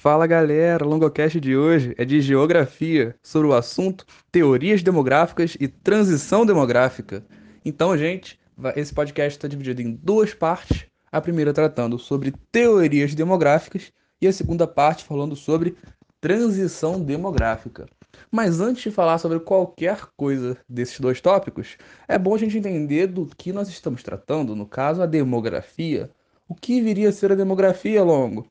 Fala galera, o Longocast de hoje é de geografia, sobre o assunto teorias demográficas e transição demográfica. Então, gente, esse podcast está dividido em duas partes. A primeira tratando sobre teorias demográficas e a segunda parte falando sobre transição demográfica. Mas antes de falar sobre qualquer coisa desses dois tópicos, é bom a gente entender do que nós estamos tratando, no caso, a demografia. O que viria a ser a demografia, Longo?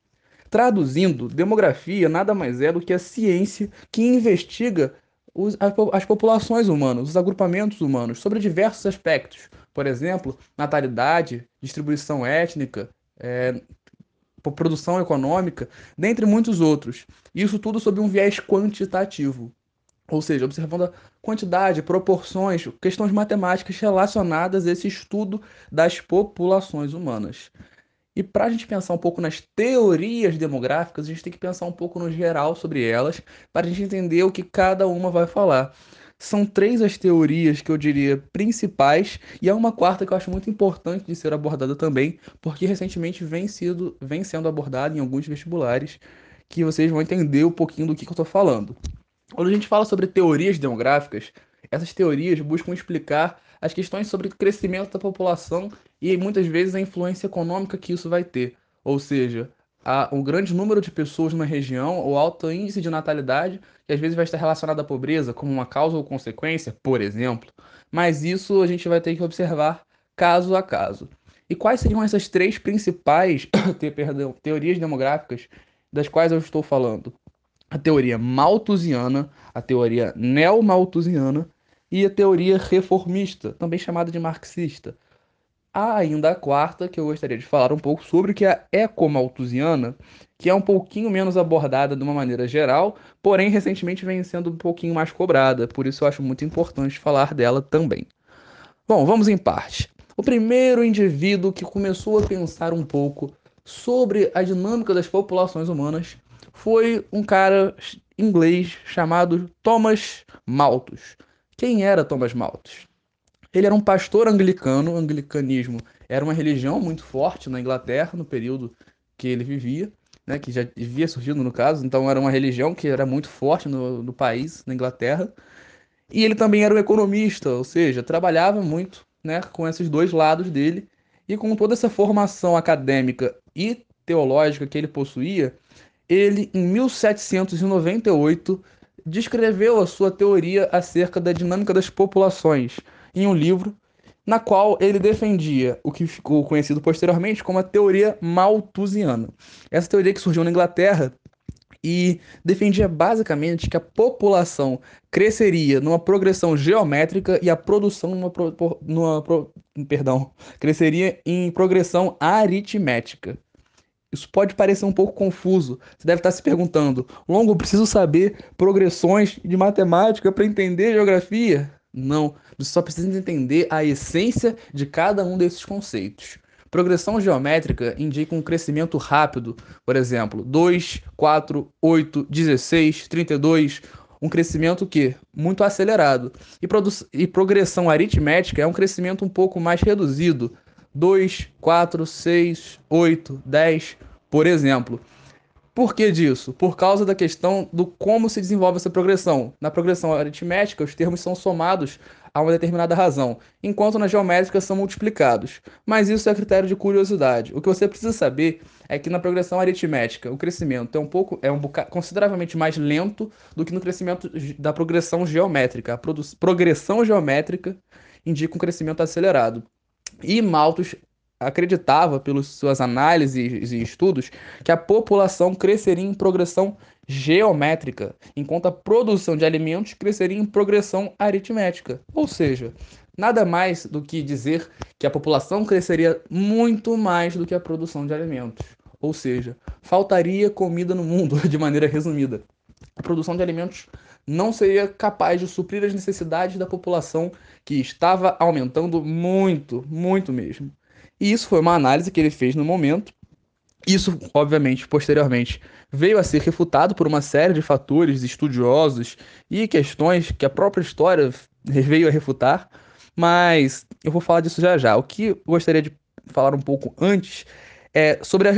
Traduzindo, demografia nada mais é do que a ciência que investiga os, as populações humanas, os agrupamentos humanos, sobre diversos aspectos. Por exemplo, natalidade, distribuição étnica, é, produção econômica, dentre muitos outros. Isso tudo sob um viés quantitativo. Ou seja, observando a quantidade, proporções, questões matemáticas relacionadas a esse estudo das populações humanas. E para a gente pensar um pouco nas teorias demográficas, a gente tem que pensar um pouco no geral sobre elas, para a gente entender o que cada uma vai falar. São três as teorias que eu diria principais, e há uma quarta que eu acho muito importante de ser abordada também, porque recentemente vem, sido, vem sendo abordada em alguns vestibulares, que vocês vão entender um pouquinho do que, que eu estou falando. Quando a gente fala sobre teorias demográficas, essas teorias buscam explicar as questões sobre o crescimento da população e muitas vezes a influência econômica que isso vai ter. Ou seja, a, um grande número de pessoas numa região ou alto índice de natalidade, que às vezes vai estar relacionado à pobreza como uma causa ou consequência, por exemplo. Mas isso a gente vai ter que observar caso a caso. E quais seriam essas três principais te, perdão, teorias demográficas das quais eu estou falando? A teoria malthusiana, a teoria neomalthusiana e a teoria reformista, também chamada de marxista. Há ainda a quarta, que eu gostaria de falar um pouco sobre, que é a ecomalthusiana, que é um pouquinho menos abordada de uma maneira geral, porém recentemente vem sendo um pouquinho mais cobrada, por isso eu acho muito importante falar dela também. Bom, vamos em parte. O primeiro indivíduo que começou a pensar um pouco sobre a dinâmica das populações humanas foi um cara inglês chamado Thomas Malthus. Quem era Thomas Malthus? Ele era um pastor anglicano, o anglicanismo era uma religião muito forte na Inglaterra no período que ele vivia, né, que já havia surgido no caso, então era uma religião que era muito forte no, no país, na Inglaterra. E ele também era um economista, ou seja, trabalhava muito né, com esses dois lados dele. E com toda essa formação acadêmica e teológica que ele possuía, ele, em 1798, descreveu a sua teoria acerca da dinâmica das populações em um livro na qual ele defendia o que ficou conhecido posteriormente como a teoria malthusiana. Essa teoria que surgiu na Inglaterra e defendia basicamente que a população cresceria numa progressão geométrica e a produção numa, numa perdão, cresceria em progressão aritmética. Isso pode parecer um pouco confuso. Você deve estar se perguntando: Longo, preciso saber progressões de matemática para entender geografia? Não, você só precisa entender a essência de cada um desses conceitos. Progressão geométrica indica um crescimento rápido, por exemplo, 2, 4, 8, 16, 32, um crescimento que muito acelerado. E, e progressão aritmética é um crescimento um pouco mais reduzido, 2, 4, 6, 8, 10, por exemplo. Por que disso? Por causa da questão do como se desenvolve essa progressão. Na progressão aritmética, os termos são somados a uma determinada razão, enquanto na geométrica são multiplicados. Mas isso é critério de curiosidade. O que você precisa saber é que na progressão aritmética, o crescimento é um pouco é um consideravelmente mais lento do que no crescimento da progressão geométrica. A progressão geométrica indica um crescimento acelerado. E Malthus acreditava, pelas suas análises e estudos, que a população cresceria em progressão geométrica, enquanto a produção de alimentos cresceria em progressão aritmética. Ou seja, nada mais do que dizer que a população cresceria muito mais do que a produção de alimentos. Ou seja, faltaria comida no mundo, de maneira resumida. A produção de alimentos não seria capaz de suprir as necessidades da população que estava aumentando muito, muito mesmo. E isso foi uma análise que ele fez no momento. Isso, obviamente, posteriormente veio a ser refutado por uma série de fatores estudiosos e questões que a própria história veio a refutar, mas eu vou falar disso já já. O que eu gostaria de falar um pouco antes é, sobre a,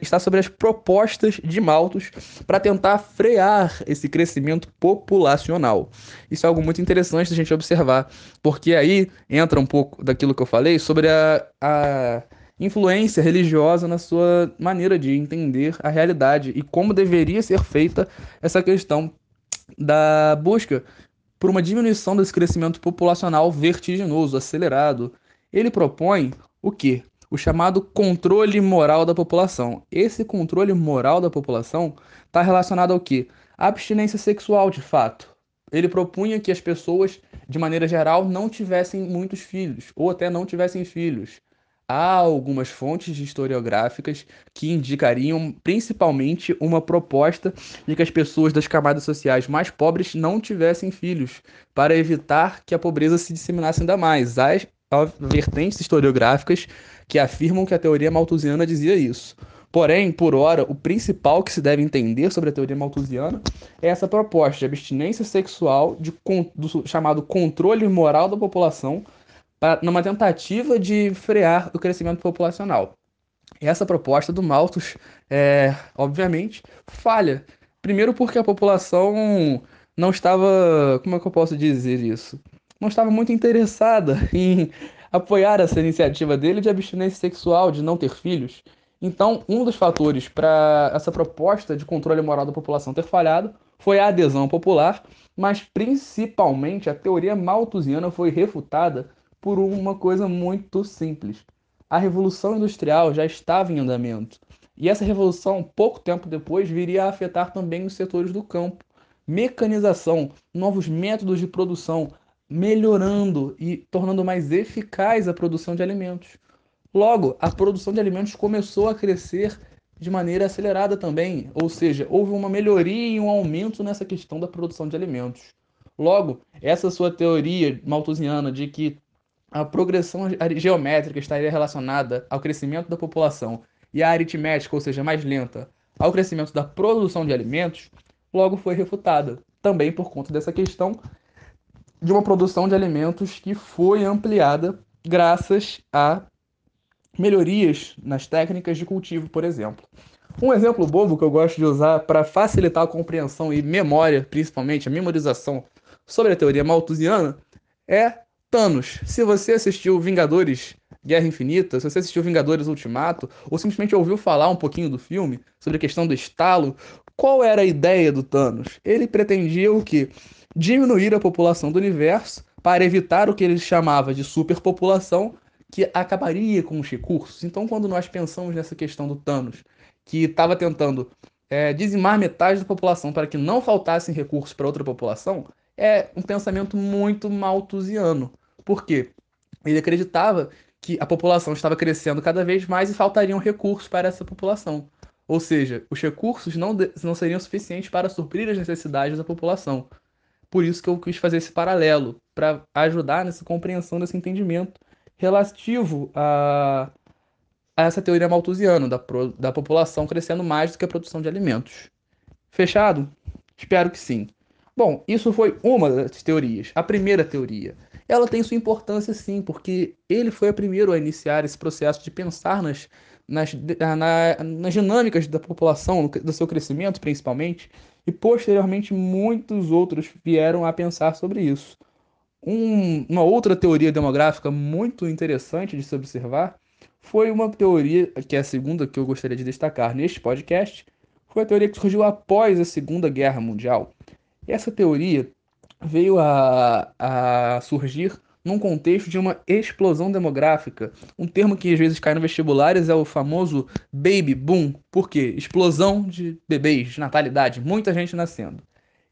está sobre as propostas de Malthus para tentar frear esse crescimento populacional. Isso é algo muito interessante da gente observar, porque aí entra um pouco daquilo que eu falei sobre a, a influência religiosa na sua maneira de entender a realidade e como deveria ser feita essa questão da busca por uma diminuição desse crescimento populacional vertiginoso, acelerado. Ele propõe o quê? O chamado controle moral da população. Esse controle moral da população está relacionado ao que? abstinência sexual, de fato. Ele propunha que as pessoas, de maneira geral, não tivessem muitos filhos, ou até não tivessem filhos. Há algumas fontes historiográficas que indicariam principalmente uma proposta de que as pessoas das camadas sociais mais pobres não tivessem filhos, para evitar que a pobreza se disseminasse ainda mais. Há vertentes historiográficas que afirmam que a teoria malthusiana dizia isso. Porém, por hora, o principal que se deve entender sobre a teoria malthusiana é essa proposta de abstinência sexual de, do chamado controle moral da população pra, numa tentativa de frear o crescimento populacional. Essa proposta do Malthus, é, obviamente, falha. Primeiro porque a população não estava, como é que eu posso dizer isso? Não estava muito interessada em apoiar essa iniciativa dele de abstinência sexual, de não ter filhos. Então, um dos fatores para essa proposta de controle moral da população ter falhado foi a adesão popular, mas principalmente a teoria malthusiana foi refutada por uma coisa muito simples. A Revolução Industrial já estava em andamento. E essa revolução, pouco tempo depois, viria a afetar também os setores do campo. Mecanização, novos métodos de produção, melhorando e tornando mais eficaz a produção de alimentos. Logo, a produção de alimentos começou a crescer de maneira acelerada também, ou seja, houve uma melhoria e um aumento nessa questão da produção de alimentos. Logo, essa sua teoria malthusiana de que a progressão geométrica estaria relacionada ao crescimento da população e a aritmética, ou seja, mais lenta, ao crescimento da produção de alimentos, logo foi refutada, também por conta dessa questão de uma produção de alimentos que foi ampliada graças a melhorias nas técnicas de cultivo, por exemplo. Um exemplo bobo que eu gosto de usar para facilitar a compreensão e memória, principalmente a memorização sobre a teoria malthusiana, é Thanos. Se você assistiu Vingadores Guerra Infinita, se você assistiu Vingadores Ultimato, ou simplesmente ouviu falar um pouquinho do filme sobre a questão do estalo, qual era a ideia do Thanos? Ele pretendia o quê? diminuir a população do universo para evitar o que ele chamava de superpopulação, que acabaria com os recursos. Então, quando nós pensamos nessa questão do Thanos, que estava tentando é, dizimar metade da população para que não faltassem recursos para outra população, é um pensamento muito malthusiano. Por quê? Ele acreditava que a população estava crescendo cada vez mais e faltariam recursos para essa população. Ou seja, os recursos não, não seriam suficientes para suprir as necessidades da população. Por isso que eu quis fazer esse paralelo, para ajudar nessa compreensão desse entendimento relativo a, a essa teoria malthusiana da, pro, da população crescendo mais do que a produção de alimentos. Fechado? Espero que sim. Bom, isso foi uma das teorias, a primeira teoria. Ela tem sua importância sim, porque ele foi o primeiro a iniciar esse processo de pensar nas, nas, na, nas dinâmicas da população, do seu crescimento principalmente, e posteriormente muitos outros vieram a pensar sobre isso. Um, uma outra teoria demográfica muito interessante de se observar foi uma teoria, que é a segunda que eu gostaria de destacar neste podcast, foi a teoria que surgiu após a Segunda Guerra Mundial. Essa teoria veio a, a surgir num contexto de uma explosão demográfica. Um termo que às vezes cai no vestibulares é o famoso baby boom. Por quê? Explosão de bebês, de natalidade, muita gente nascendo.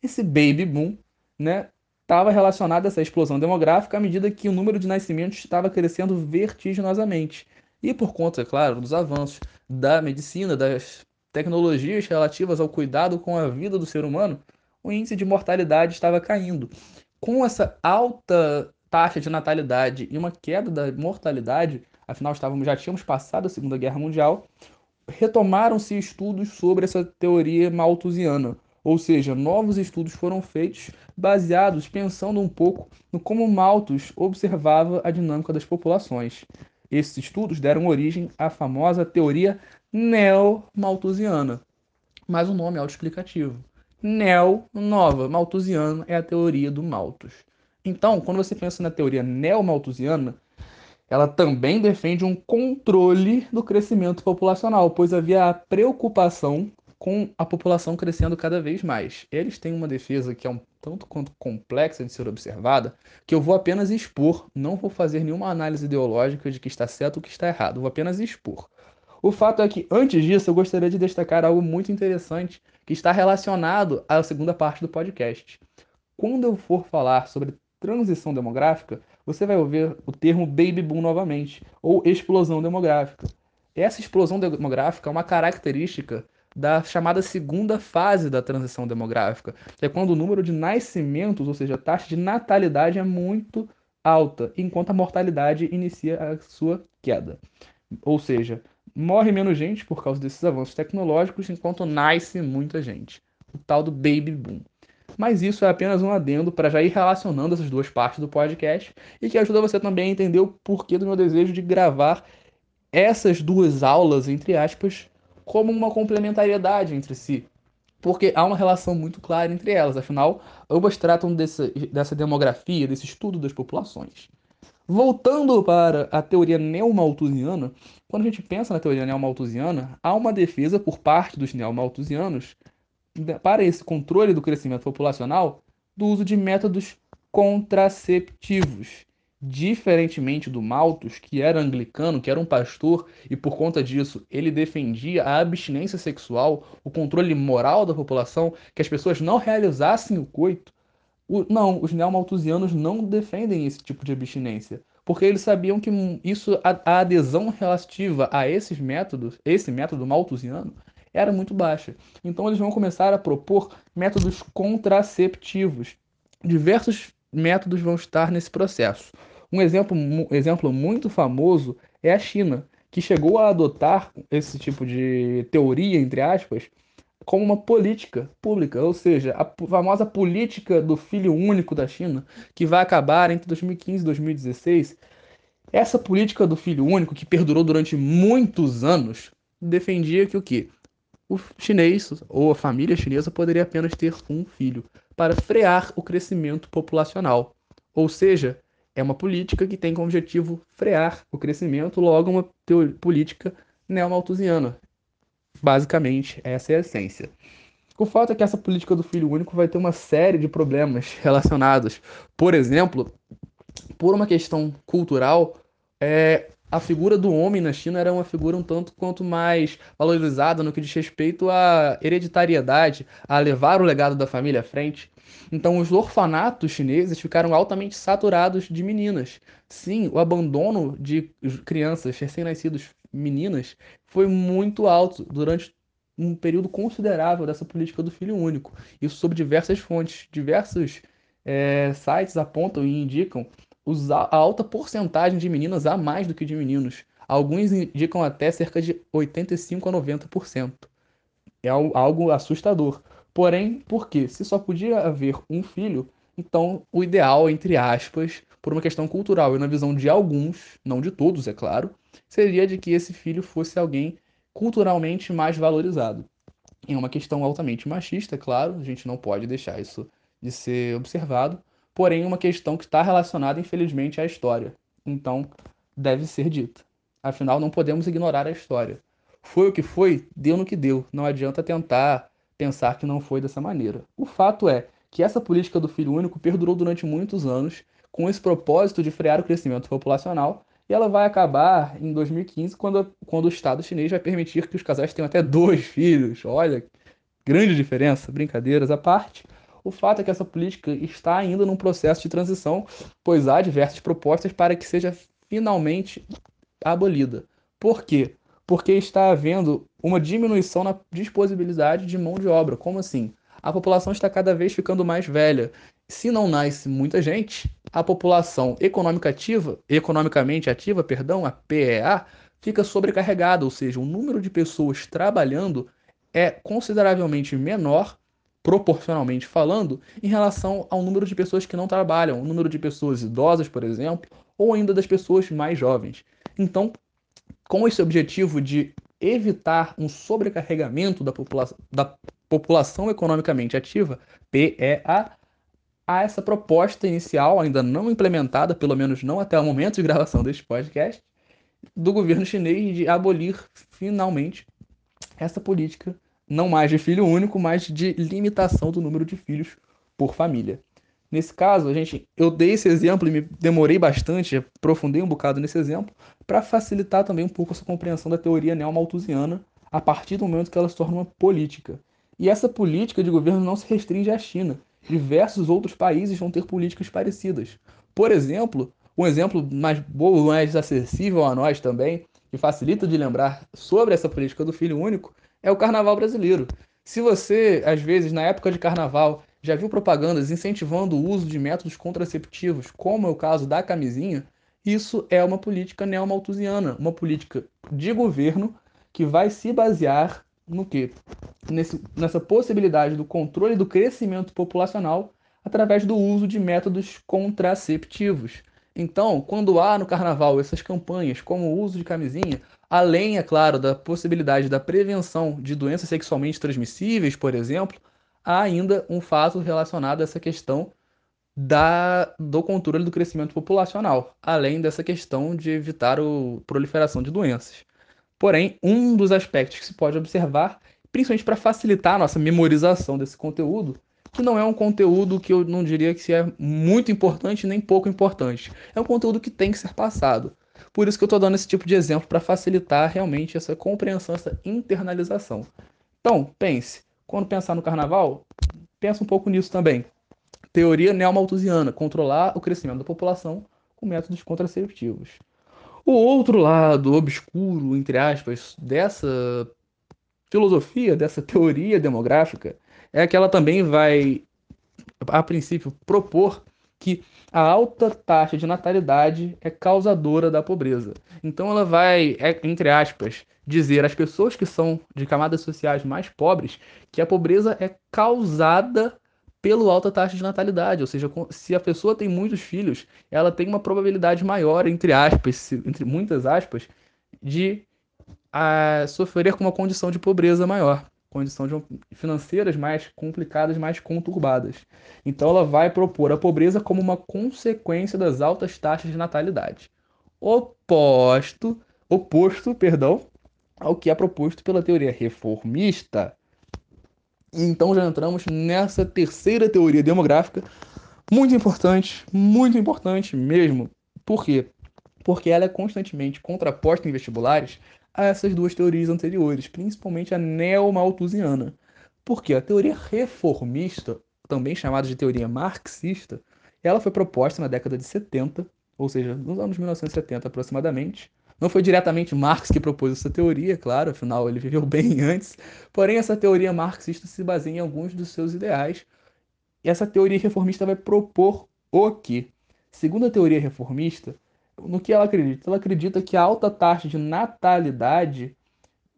Esse baby boom, né, estava relacionado a essa explosão demográfica à medida que o número de nascimentos estava crescendo vertiginosamente. E por conta, é claro, dos avanços da medicina, das tecnologias relativas ao cuidado com a vida do ser humano, o índice de mortalidade estava caindo. Com essa alta taxa de natalidade e uma queda da mortalidade, afinal estávamos, já tínhamos passado a Segunda Guerra Mundial, retomaram-se estudos sobre essa teoria malthusiana, ou seja, novos estudos foram feitos baseados, pensando um pouco no como Malthus observava a dinâmica das populações. Esses estudos deram origem à famosa teoria neo-malthusiana. Mas o nome é autoexplicativo. Neo, nova, malthusiana é a teoria do Malthus. Então, quando você pensa na teoria neo-malthusiana, ela também defende um controle do crescimento populacional, pois havia a preocupação com a população crescendo cada vez mais. Eles têm uma defesa que é um tanto quanto complexa de ser observada, que eu vou apenas expor, não vou fazer nenhuma análise ideológica de que está certo ou que está errado, vou apenas expor. O fato é que, antes disso, eu gostaria de destacar algo muito interessante que está relacionado à segunda parte do podcast. Quando eu for falar sobre transição demográfica, você vai ouvir o termo baby boom novamente, ou explosão demográfica. Essa explosão demográfica é uma característica da chamada segunda fase da transição demográfica, que é quando o número de nascimentos, ou seja, a taxa de natalidade é muito alta, enquanto a mortalidade inicia a sua queda. Ou seja, morre menos gente por causa desses avanços tecnológicos, enquanto nasce muita gente. O tal do baby boom. Mas isso é apenas um adendo para já ir relacionando essas duas partes do podcast e que ajuda você também a entender o porquê do meu desejo de gravar essas duas aulas, entre aspas, como uma complementariedade entre si. Porque há uma relação muito clara entre elas, afinal, ambas tratam desse, dessa demografia, desse estudo das populações. Voltando para a teoria neomalthusiana, quando a gente pensa na teoria neomalthusiana, há uma defesa por parte dos neomalthusianos para esse controle do crescimento populacional do uso de métodos contraceptivos, Diferentemente do Malthus, que era anglicano, que era um pastor, e por conta disso ele defendia a abstinência sexual, o controle moral da população, que as pessoas não realizassem o coito. O, não, os neomalthusianos não defendem esse tipo de abstinência, porque eles sabiam que isso, a, a adesão relativa a esses métodos, esse método malthusiano, era muito baixa. Então eles vão começar a propor métodos contraceptivos. Diversos métodos vão estar nesse processo. Um exemplo, um exemplo muito famoso é a China, que chegou a adotar esse tipo de teoria, entre aspas, como uma política pública, ou seja, a famosa política do filho único da China, que vai acabar entre 2015 e 2016. Essa política do filho único, que perdurou durante muitos anos, defendia que o quê? O chinês ou a família chinesa poderia apenas ter um filho para frear o crescimento populacional. Ou seja, é uma política que tem como objetivo frear o crescimento, logo uma política neomalthusiana. Basicamente, essa é a essência. O fato é que essa política do filho único vai ter uma série de problemas relacionados. Por exemplo, por uma questão cultural, é, a figura do homem na China era uma figura um tanto quanto mais valorizada no que diz respeito à hereditariedade, a levar o legado da família à frente. Então, os orfanatos chineses ficaram altamente saturados de meninas. Sim, o abandono de crianças recém-nascidas meninas foi muito alto durante um período considerável dessa política do filho único. Isso sob diversas fontes, diversos é, sites apontam e indicam a alta porcentagem de meninas a mais do que de meninos. Alguns indicam até cerca de 85 a 90%. É algo assustador. Porém, por quê? Se só podia haver um filho, então o ideal, entre aspas, por uma questão cultural e na visão de alguns, não de todos, é claro, seria de que esse filho fosse alguém culturalmente mais valorizado. É uma questão altamente machista, é claro, a gente não pode deixar isso de ser observado, porém uma questão que está relacionada, infelizmente, à história. Então, deve ser dita. Afinal, não podemos ignorar a história. Foi o que foi, deu no que deu. Não adianta tentar pensar que não foi dessa maneira. O fato é que essa política do filho único perdurou durante muitos anos, com esse propósito de frear o crescimento populacional, e ela vai acabar em 2015, quando, quando o Estado chinês vai permitir que os casais tenham até dois filhos. Olha, grande diferença, brincadeiras à parte. O fato é que essa política está ainda num processo de transição, pois há diversas propostas para que seja finalmente abolida. Por quê? Porque está havendo uma diminuição na disponibilidade de mão de obra. Como assim? A população está cada vez ficando mais velha. Se não nasce muita gente, a população econômica ativa, economicamente ativa, perdão, a PEA, fica sobrecarregada, ou seja, o número de pessoas trabalhando é consideravelmente menor proporcionalmente falando, em relação ao número de pessoas que não trabalham, o número de pessoas idosas, por exemplo, ou ainda das pessoas mais jovens. Então, com esse objetivo de evitar um sobrecarregamento da, popula da população economicamente ativa, PEA, há essa proposta inicial, ainda não implementada, pelo menos não até o momento de gravação deste podcast, do governo chinês de abolir finalmente essa política, não mais de filho único, mas de limitação do número de filhos por família. Nesse caso, a gente, eu dei esse exemplo e me demorei bastante, aprofundei um bocado nesse exemplo, para facilitar também um pouco essa compreensão da teoria neomalthusiana a partir do momento que ela se torna uma política. E essa política de governo não se restringe à China. Diversos outros países vão ter políticas parecidas. Por exemplo, um exemplo mais bobo, mais acessível a nós também, que facilita de lembrar sobre essa política do filho único, é o carnaval brasileiro. Se você, às vezes, na época de carnaval, já viu propagandas incentivando o uso de métodos contraceptivos, como é o caso da camisinha, isso é uma política neomalthusiana, uma política de governo que vai se basear no quê? Nesse, nessa possibilidade do controle do crescimento populacional através do uso de métodos contraceptivos. Então, quando há no carnaval essas campanhas como o uso de camisinha, além, é claro, da possibilidade da prevenção de doenças sexualmente transmissíveis, por exemplo, há ainda um fato relacionado a essa questão da, do controle do crescimento populacional, além dessa questão de evitar a proliferação de doenças. Porém, um dos aspectos que se pode observar, principalmente para facilitar a nossa memorização desse conteúdo, que não é um conteúdo que eu não diria que é muito importante nem pouco importante. É um conteúdo que tem que ser passado. Por isso que eu estou dando esse tipo de exemplo para facilitar realmente essa compreensão, essa internalização. Então, pense, quando pensar no carnaval, pensa um pouco nisso também. Teoria neomalthusiana, controlar o crescimento da população com métodos contraceptivos. O outro lado obscuro, entre aspas, dessa filosofia, dessa teoria demográfica, é que ela também vai, a princípio, propor que a alta taxa de natalidade é causadora da pobreza. Então ela vai, é, entre aspas, dizer às pessoas que são de camadas sociais mais pobres que a pobreza é causada pela alta taxa de natalidade, ou seja, se a pessoa tem muitos filhos, ela tem uma probabilidade maior, entre aspas, entre muitas aspas, de a, ah, sofrer com uma condição de pobreza maior condições financeiras mais complicadas, mais conturbadas. Então ela vai propor a pobreza como uma consequência das altas taxas de natalidade. Oposto, oposto, perdão, ao que é proposto pela teoria reformista. Então já entramos nessa terceira teoria demográfica, muito importante, muito importante mesmo. Por quê? Porque ela é constantemente contraposta em vestibulares a essas duas teorias anteriores, principalmente a neomalthusiana. Porque a teoria reformista, também chamada de teoria marxista, ela foi proposta na década de 70, ou seja, nos anos 1970 aproximadamente. Não foi diretamente Marx que propôs essa teoria, claro, afinal ele viveu bem antes. Porém, essa teoria marxista se baseia em alguns dos seus ideais. E essa teoria reformista vai propor o que? Segundo a teoria reformista, no que ela acredita? Ela acredita que a alta taxa de natalidade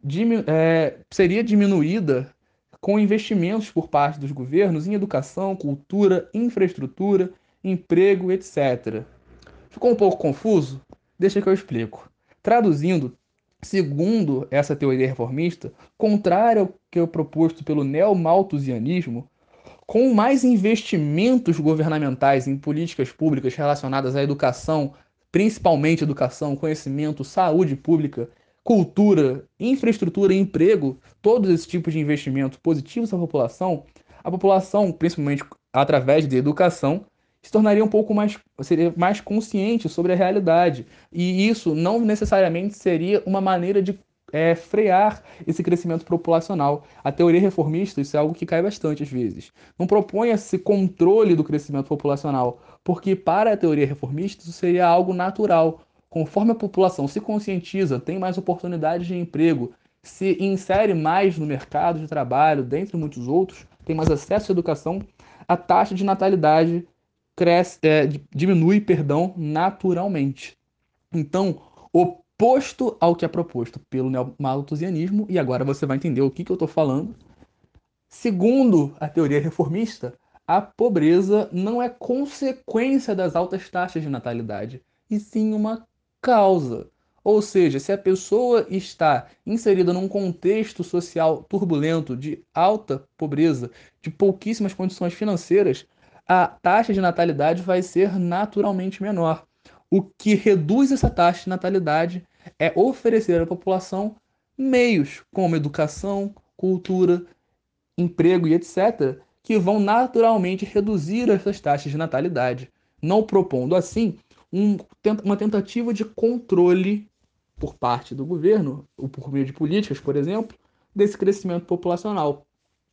diminu é, seria diminuída com investimentos por parte dos governos em educação, cultura, infraestrutura, emprego, etc. Ficou um pouco confuso? Deixa que eu explico. Traduzindo, segundo essa teoria reformista, contrário ao que é proposto pelo neomalthusianismo, com mais investimentos governamentais em políticas públicas relacionadas à educação, principalmente educação, conhecimento, saúde pública, cultura, infraestrutura emprego, todos esses tipos de investimento positivos à população, a população, principalmente através de educação, se tornaria um pouco mais, seria mais consciente sobre a realidade. E isso não necessariamente seria uma maneira de é, frear esse crescimento populacional. A teoria reformista, isso é algo que cai bastante às vezes. Não propõe esse controle do crescimento populacional, porque para a teoria reformista isso seria algo natural. Conforme a população se conscientiza, tem mais oportunidades de emprego, se insere mais no mercado de trabalho, dentre muitos outros, tem mais acesso à educação, a taxa de natalidade cresce, é, diminui perdão, naturalmente. Então, o oposto ao que é proposto pelo neomalthusianismo, e agora você vai entender o que, que eu estou falando. Segundo a teoria reformista, a pobreza não é consequência das altas taxas de natalidade, e sim uma causa. Ou seja, se a pessoa está inserida num contexto social turbulento, de alta pobreza, de pouquíssimas condições financeiras, a taxa de natalidade vai ser naturalmente menor. O que reduz essa taxa de natalidade é oferecer à população meios como educação, cultura, emprego e etc., que vão naturalmente reduzir essas taxas de natalidade, não propondo assim um, uma tentativa de controle por parte do governo, ou por meio de políticas, por exemplo, desse crescimento populacional.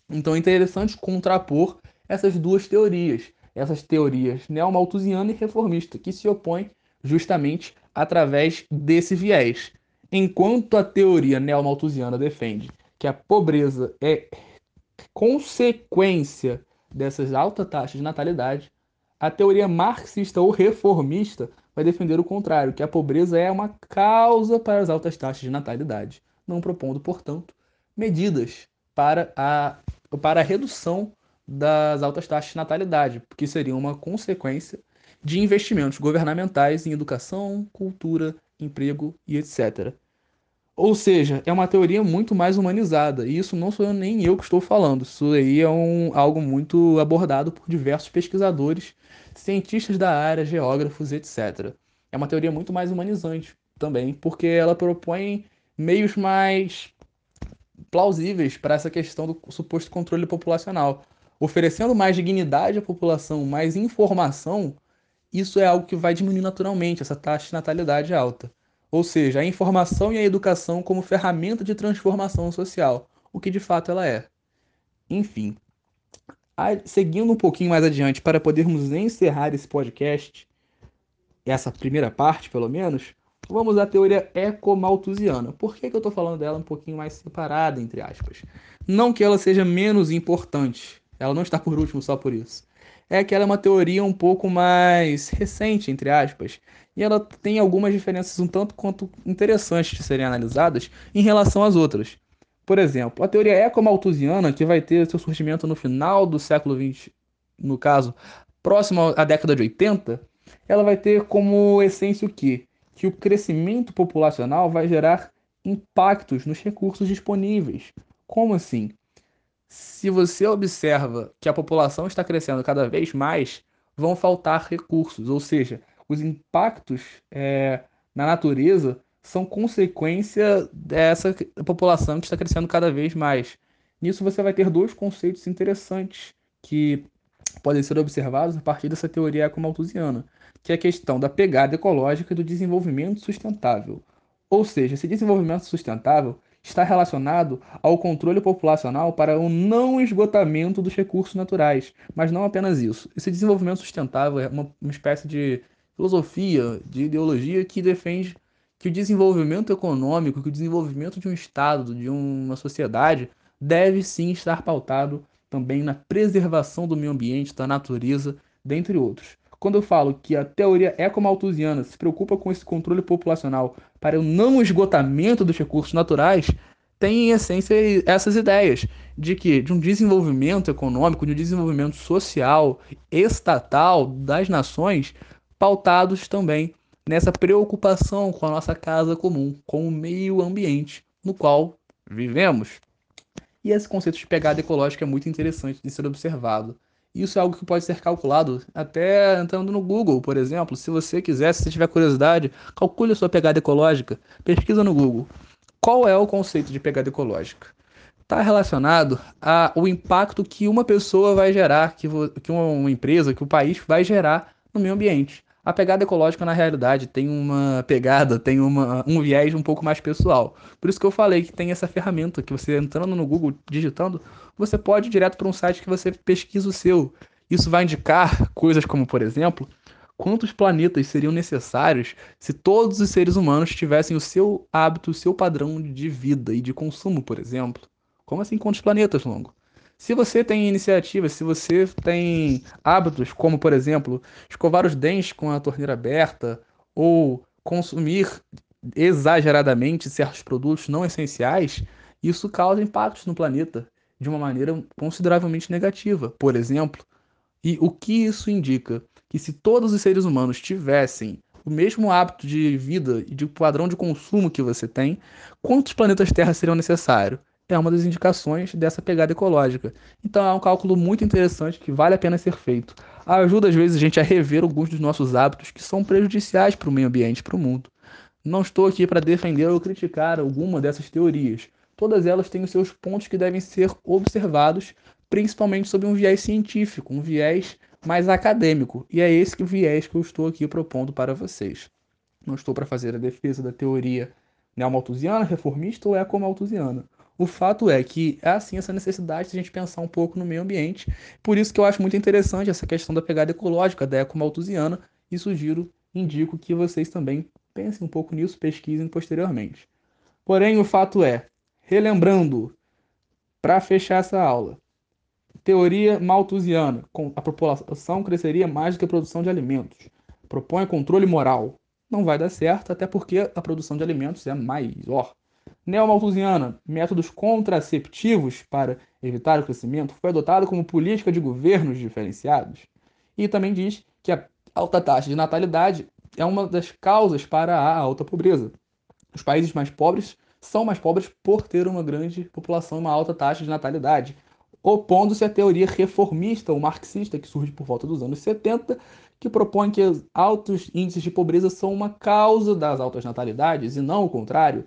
Então é interessante contrapor essas duas teorias, essas teorias neomalthusiana e reformista, que se opõem justamente através desse viés. Enquanto a teoria neomalthusiana defende que a pobreza é consequência dessas altas taxas de natalidade, a teoria marxista ou reformista vai defender o contrário, que a pobreza é uma causa para as altas taxas de natalidade, não propondo, portanto, medidas para a, para a redução das altas taxas de natalidade, porque seria uma consequência de investimentos governamentais em educação, cultura, emprego e etc. Ou seja, é uma teoria muito mais humanizada, e isso não sou nem eu que estou falando, isso aí é um, algo muito abordado por diversos pesquisadores, cientistas da área, geógrafos, etc. É uma teoria muito mais humanizante também, porque ela propõe meios mais plausíveis para essa questão do suposto controle populacional. Oferecendo mais dignidade à população, mais informação, isso é algo que vai diminuir naturalmente essa taxa de natalidade alta. Ou seja, a informação e a educação como ferramenta de transformação social, o que de fato ela é. Enfim, seguindo um pouquinho mais adiante para podermos encerrar esse podcast, essa primeira parte pelo menos, vamos à teoria ecomalthusiana. Por que, que eu estou falando dela um pouquinho mais separada, entre aspas? Não que ela seja menos importante, ela não está por último só por isso. É que ela é uma teoria um pouco mais recente, entre aspas, e ela tem algumas diferenças um tanto quanto interessantes de serem analisadas em relação às outras. Por exemplo, a teoria ecomalthusiana, que vai ter seu surgimento no final do século XX, no caso, próximo à década de 80, ela vai ter como essência o quê? Que o crescimento populacional vai gerar impactos nos recursos disponíveis. Como assim? Se você observa que a população está crescendo cada vez mais, vão faltar recursos, ou seja, os impactos é, na natureza são consequência dessa população que está crescendo cada vez mais. Nisso você vai ter dois conceitos interessantes que podem ser observados a partir dessa teoria ecomalthusiana, que é a questão da pegada ecológica e do desenvolvimento sustentável. Ou seja, esse desenvolvimento sustentável está relacionado ao controle populacional para o não esgotamento dos recursos naturais, mas não apenas isso. Esse desenvolvimento sustentável é uma, uma espécie de filosofia, de ideologia que defende que o desenvolvimento econômico, que o desenvolvimento de um Estado, de uma sociedade, deve sim estar pautado também na preservação do meio ambiente, da natureza, dentre outros. Quando eu falo que a teoria ecomalthusiana se preocupa com esse controle populacional para o não esgotamento dos recursos naturais, tem em essência essas ideias de que de um desenvolvimento econômico, de um desenvolvimento social, estatal das nações, pautados também nessa preocupação com a nossa casa comum, com o meio ambiente no qual vivemos. E esse conceito de pegada ecológica é muito interessante de ser observado. Isso é algo que pode ser calculado até entrando no Google, por exemplo. Se você quiser, se você tiver curiosidade, calcule a sua pegada ecológica. Pesquisa no Google. Qual é o conceito de pegada ecológica? Está relacionado ao impacto que uma pessoa vai gerar, que, que uma empresa, que o país vai gerar no meio ambiente. A pegada ecológica, na realidade, tem uma pegada, tem uma, um viés um pouco mais pessoal. Por isso que eu falei que tem essa ferramenta que você entrando no Google, digitando, você pode ir direto para um site que você pesquisa o seu. Isso vai indicar coisas como, por exemplo, quantos planetas seriam necessários se todos os seres humanos tivessem o seu hábito, o seu padrão de vida e de consumo, por exemplo. Como assim quantos planetas, Longo? Se você tem iniciativas, se você tem hábitos, como por exemplo, escovar os dentes com a torneira aberta ou consumir exageradamente certos produtos não essenciais, isso causa impactos no planeta de uma maneira consideravelmente negativa. Por exemplo, e o que isso indica? Que se todos os seres humanos tivessem o mesmo hábito de vida e de padrão de consumo que você tem, quantos planetas Terra seriam necessários? É uma das indicações dessa pegada ecológica. Então é um cálculo muito interessante que vale a pena ser feito. Ajuda às vezes a gente a rever alguns dos nossos hábitos que são prejudiciais para o meio ambiente, para o mundo. Não estou aqui para defender ou criticar alguma dessas teorias. Todas elas têm os seus pontos que devem ser observados, principalmente sob um viés científico, um viés mais acadêmico. E é esse viés que eu estou aqui propondo para vocês. Não estou para fazer a defesa da teoria neomalthusiana, reformista ou ecomalthusiana. O fato é que há sim essa necessidade de a gente pensar um pouco no meio ambiente. Por isso que eu acho muito interessante essa questão da pegada ecológica da ecomalthusiana e sugiro, indico que vocês também pensem um pouco nisso, pesquisem posteriormente. Porém, o fato é, relembrando, para fechar essa aula, teoria malthusiana, a população cresceria mais do que a produção de alimentos. Propõe controle moral. Não vai dar certo, até porque a produção de alimentos é maior. Neomalthusiana, métodos contraceptivos para evitar o crescimento, foi adotado como política de governos diferenciados. E também diz que a alta taxa de natalidade é uma das causas para a alta pobreza. Os países mais pobres são mais pobres por ter uma grande população e uma alta taxa de natalidade, opondo-se à teoria reformista ou marxista que surge por volta dos anos 70, que propõe que os altos índices de pobreza são uma causa das altas natalidades e não o contrário.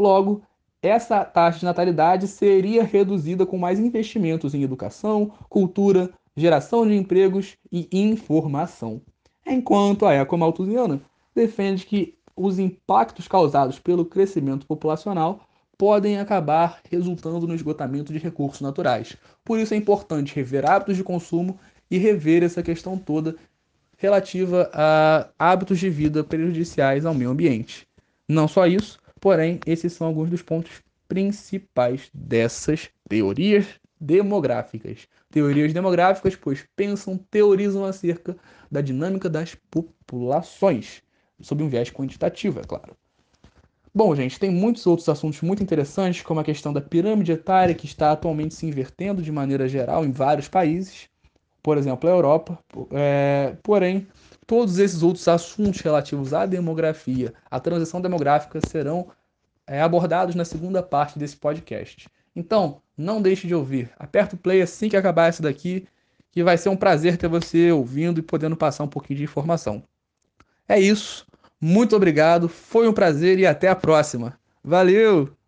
Logo, essa taxa de natalidade seria reduzida com mais investimentos em educação, cultura, geração de empregos e informação enquanto a ecomalthusiana defende que os impactos causados pelo crescimento populacional podem acabar resultando no esgotamento de recursos naturais. Por isso é importante rever hábitos de consumo e rever essa questão toda relativa a hábitos de vida prejudiciais ao meio ambiente. Não só isso, porém, esses são alguns dos pontos principais dessas teorias demográficas. Teorias demográficas, pois pensam, teorizam acerca da dinâmica das populações, sob um viés quantitativo, é claro. Bom, gente, tem muitos outros assuntos muito interessantes, como a questão da pirâmide etária, que está atualmente se invertendo de maneira geral em vários países, por exemplo, a Europa. É, porém, todos esses outros assuntos relativos à demografia, à transição demográfica, serão é, abordados na segunda parte desse podcast. Então, não deixe de ouvir. Aperta o play assim que acabar essa daqui, que vai ser um prazer ter você ouvindo e podendo passar um pouquinho de informação. É isso. Muito obrigado, foi um prazer e até a próxima. Valeu!